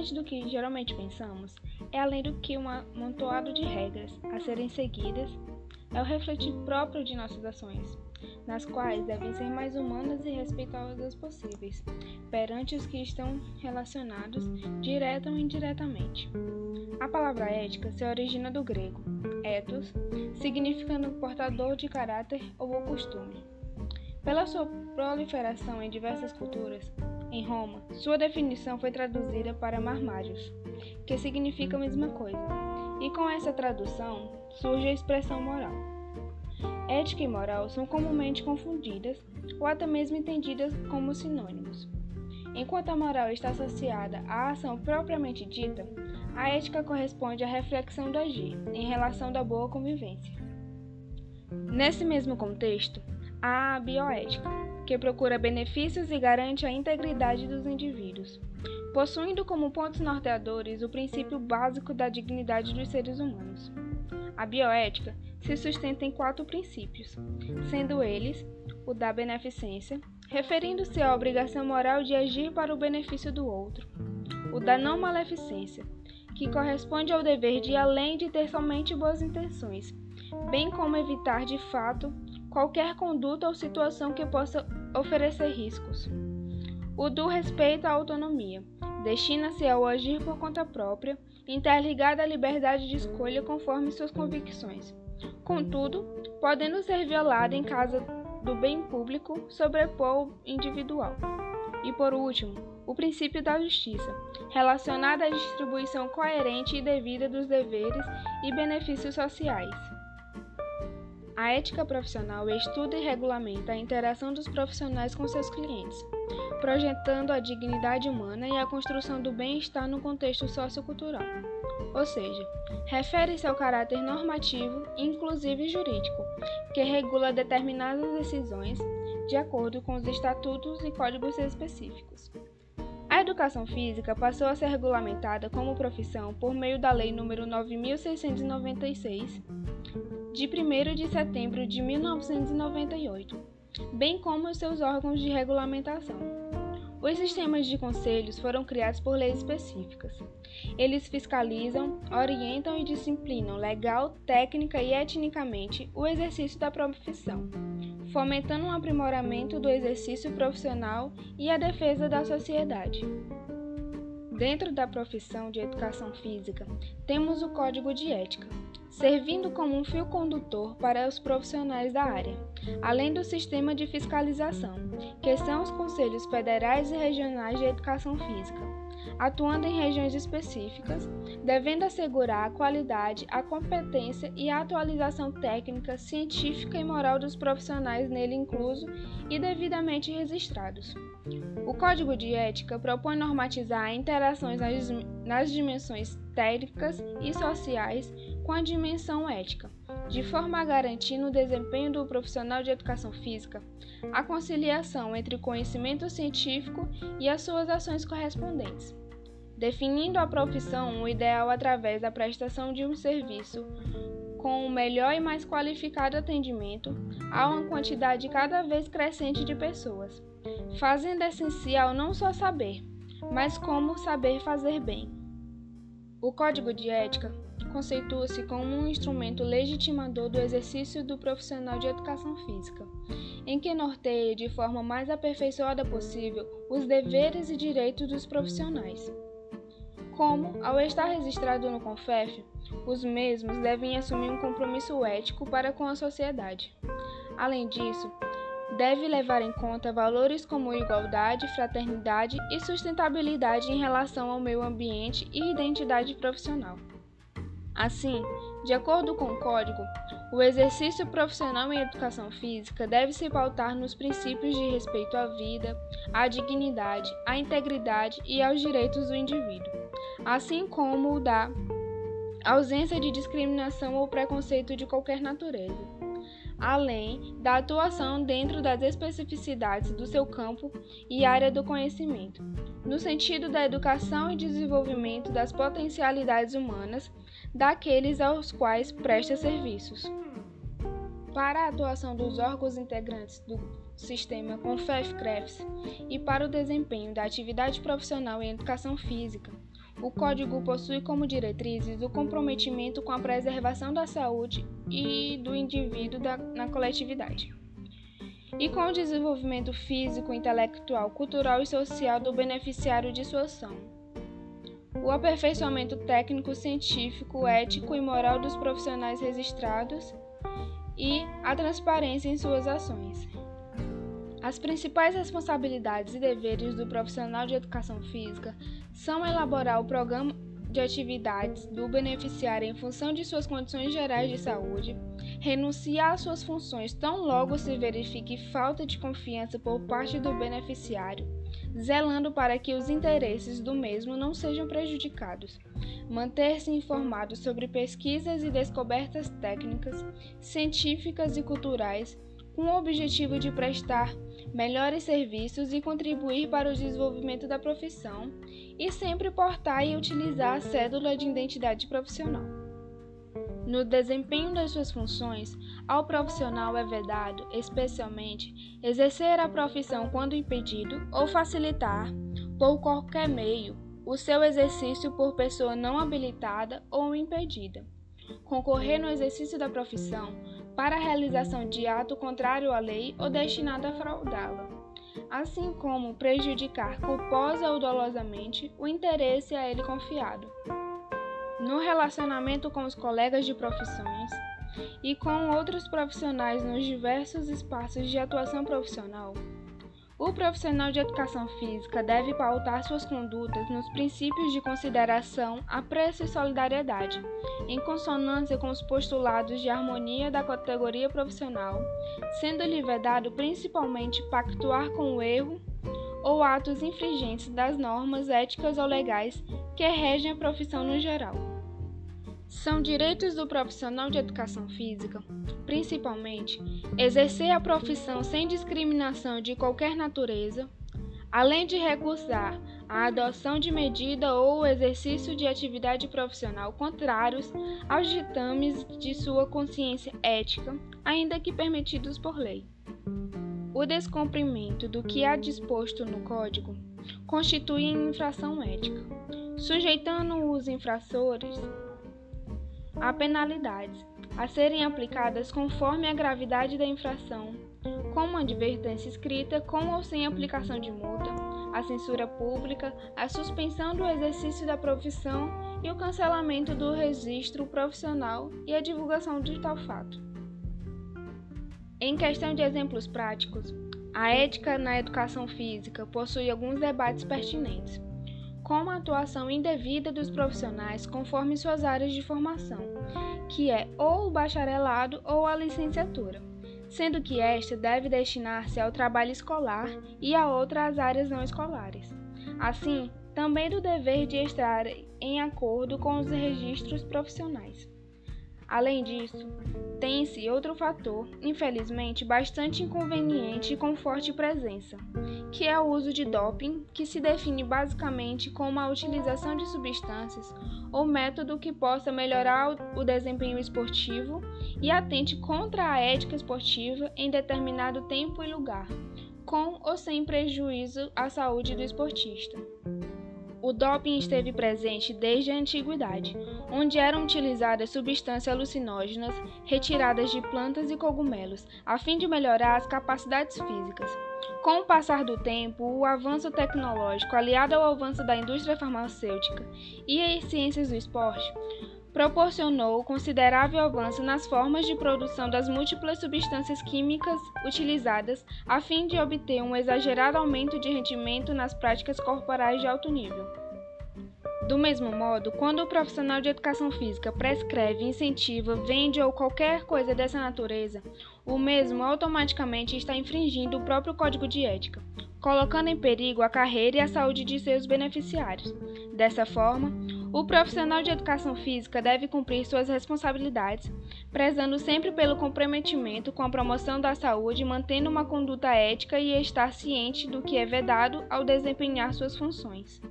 Diferente do que geralmente pensamos, é além do que um amontoado de regras a serem seguidas, é o refletir próprio de nossas ações, nas quais devem ser mais humanas e respeitosas possíveis, perante os que estão relacionados, direta ou indiretamente. A palavra ética se origina do grego ethos, significando portador de caráter ou costume. Pela sua proliferação em diversas culturas, em Roma, sua definição foi traduzida para marmários, que significa a mesma coisa, e com essa tradução surge a expressão moral. Ética e moral são comumente confundidas ou até mesmo entendidas como sinônimos. Enquanto a moral está associada à ação propriamente dita, a ética corresponde à reflexão do agir em relação da boa convivência. Nesse mesmo contexto, há a bioética, que procura benefícios e garante a integridade dos indivíduos, possuindo como pontos norteadores o princípio básico da dignidade dos seres humanos. A bioética se sustenta em quatro princípios, sendo eles o da beneficência, referindo-se à obrigação moral de agir para o benefício do outro, o da não maleficência, que corresponde ao dever de além de ter somente boas intenções, bem como evitar de fato qualquer conduta ou situação que possa oferecer riscos. O do respeito à autonomia destina-se ao agir por conta própria, interligada à liberdade de escolha conforme suas convicções. Contudo, podendo ser violada em caso do bem público sobrepor o individual. E por último, o princípio da justiça, relacionado à distribuição coerente e devida dos deveres e benefícios sociais. A ética profissional estuda e regulamenta a interação dos profissionais com seus clientes, projetando a dignidade humana e a construção do bem-estar no contexto sociocultural. Ou seja, refere-se ao caráter normativo, inclusive jurídico, que regula determinadas decisões de acordo com os estatutos e códigos específicos. A educação física passou a ser regulamentada como profissão por meio da Lei nº 9696 de 1 de setembro de 1998, bem como os seus órgãos de regulamentação. Os sistemas de conselhos foram criados por leis específicas. Eles fiscalizam, orientam e disciplinam legal, técnica e etnicamente o exercício da profissão, fomentando um aprimoramento do exercício profissional e a defesa da sociedade. Dentro da profissão de educação física, temos o Código de Ética, servindo como um fio condutor para os profissionais da área, além do sistema de fiscalização, que são os Conselhos Federais e Regionais de Educação Física, atuando em regiões específicas, devendo assegurar a qualidade, a competência e a atualização técnica, científica e moral dos profissionais nele incluso e devidamente registrados. O Código de Ética propõe normatizar interações nas, nas dimensões técnicas e sociais com a dimensão ética, de forma a garantir no desempenho do profissional de educação física a conciliação entre o conhecimento científico e as suas ações correspondentes, definindo a profissão o ideal através da prestação de um serviço com o melhor e mais qualificado atendimento a uma quantidade cada vez crescente de pessoas, fazendo essencial não só saber, mas como saber fazer bem. O Código de Ética conceitua-se como um instrumento legitimador do exercício do profissional de educação física, em que norteia de forma mais aperfeiçoada possível os deveres e direitos dos profissionais. Como, ao estar registrado no CONFEF, os mesmos devem assumir um compromisso ético para com a sociedade. Além disso, deve levar em conta valores como igualdade, fraternidade e sustentabilidade em relação ao meio ambiente e identidade profissional. Assim, de acordo com o Código, o exercício profissional em educação física deve se pautar nos princípios de respeito à vida, à dignidade, à integridade e aos direitos do indivíduo, assim como o da ausência de discriminação ou preconceito de qualquer natureza, além da atuação dentro das especificidades do seu campo e área do conhecimento, no sentido da educação e desenvolvimento das potencialidades humanas daqueles aos quais presta serviços. Para a atuação dos órgãos integrantes do sistema CONFEF-CREFS e para o desempenho da atividade profissional em educação física, o Código possui como diretrizes o comprometimento com a preservação da saúde e do indivíduo da, na coletividade, e com o desenvolvimento físico, intelectual, cultural e social do beneficiário de sua ação. O aperfeiçoamento técnico, científico, ético e moral dos profissionais registrados e a transparência em suas ações. As principais responsabilidades e deveres do profissional de educação física são elaborar o programa de atividades do beneficiário em função de suas condições gerais de saúde, renunciar às suas funções tão logo se verifique falta de confiança por parte do beneficiário, zelando para que os interesses do mesmo não sejam prejudicados, manter-se informado sobre pesquisas e descobertas técnicas, científicas e culturais com o objetivo de prestar melhores serviços e contribuir para o desenvolvimento da profissão, e sempre portar e utilizar a cédula de identidade profissional. No desempenho das suas funções, ao profissional é vedado, especialmente, exercer a profissão quando impedido ou facilitar, por qualquer meio, o seu exercício por pessoa não habilitada ou impedida. Concorrer no exercício da profissão para a realização de ato contrário à lei ou destinado a fraudá-la, assim como prejudicar culposa ou dolosamente o interesse a ele confiado. No relacionamento com os colegas de profissões e com outros profissionais nos diversos espaços de atuação profissional, o profissional de educação física deve pautar suas condutas nos princípios de consideração, apreço e solidariedade, em consonância com os postulados de harmonia da categoria profissional, sendo-lhe vedado principalmente pactuar com o erro ou atos infringentes das normas éticas ou legais que regem a profissão no geral. São direitos do profissional de educação física, principalmente, exercer a profissão sem discriminação de qualquer natureza, além de recusar a adoção de medida ou o exercício de atividade profissional contrários aos ditames de sua consciência ética, ainda que permitidos por lei. O descumprimento do que há disposto no Código constitui infração ética, sujeitando os infraçores Há penalidades a serem aplicadas conforme a gravidade da infração, com uma advertência escrita com ou sem aplicação de multa, a censura pública, a suspensão do exercício da profissão e o cancelamento do registro profissional e a divulgação de tal fato. Em questão de exemplos práticos, a ética na educação física possui alguns debates pertinentes como a atuação indevida dos profissionais conforme suas áreas de formação, que é ou o bacharelado ou a licenciatura, sendo que esta deve destinar-se ao trabalho escolar e a outra às áreas não escolares. Assim, também do dever de estar em acordo com os registros profissionais. Além disso, tem-se outro fator, infelizmente bastante inconveniente e com forte presença, que é o uso de doping, que se define basicamente como a utilização de substâncias ou método que possa melhorar o desempenho esportivo e atente contra a ética esportiva em determinado tempo e lugar, com ou sem prejuízo à saúde do esportista. O doping esteve presente desde a antiguidade, onde eram utilizadas substâncias alucinógenas retiradas de plantas e cogumelos, a fim de melhorar as capacidades físicas. Com o passar do tempo, o avanço tecnológico, aliado ao avanço da indústria farmacêutica e as ciências do esporte, proporcionou considerável avanço nas formas de produção das múltiplas substâncias químicas utilizadas a fim de obter um exagerado aumento de rendimento nas práticas corporais de alto nível. Do mesmo modo, quando o profissional de educação física prescreve, incentiva, vende ou qualquer coisa dessa natureza, o mesmo automaticamente está infringindo o próprio código de ética, colocando em perigo a carreira e a saúde de seus beneficiários. Dessa forma, o profissional de educação física deve cumprir suas responsabilidades, prezando sempre pelo comprometimento com a promoção da saúde, mantendo uma conduta ética e estar ciente do que é vedado ao desempenhar suas funções.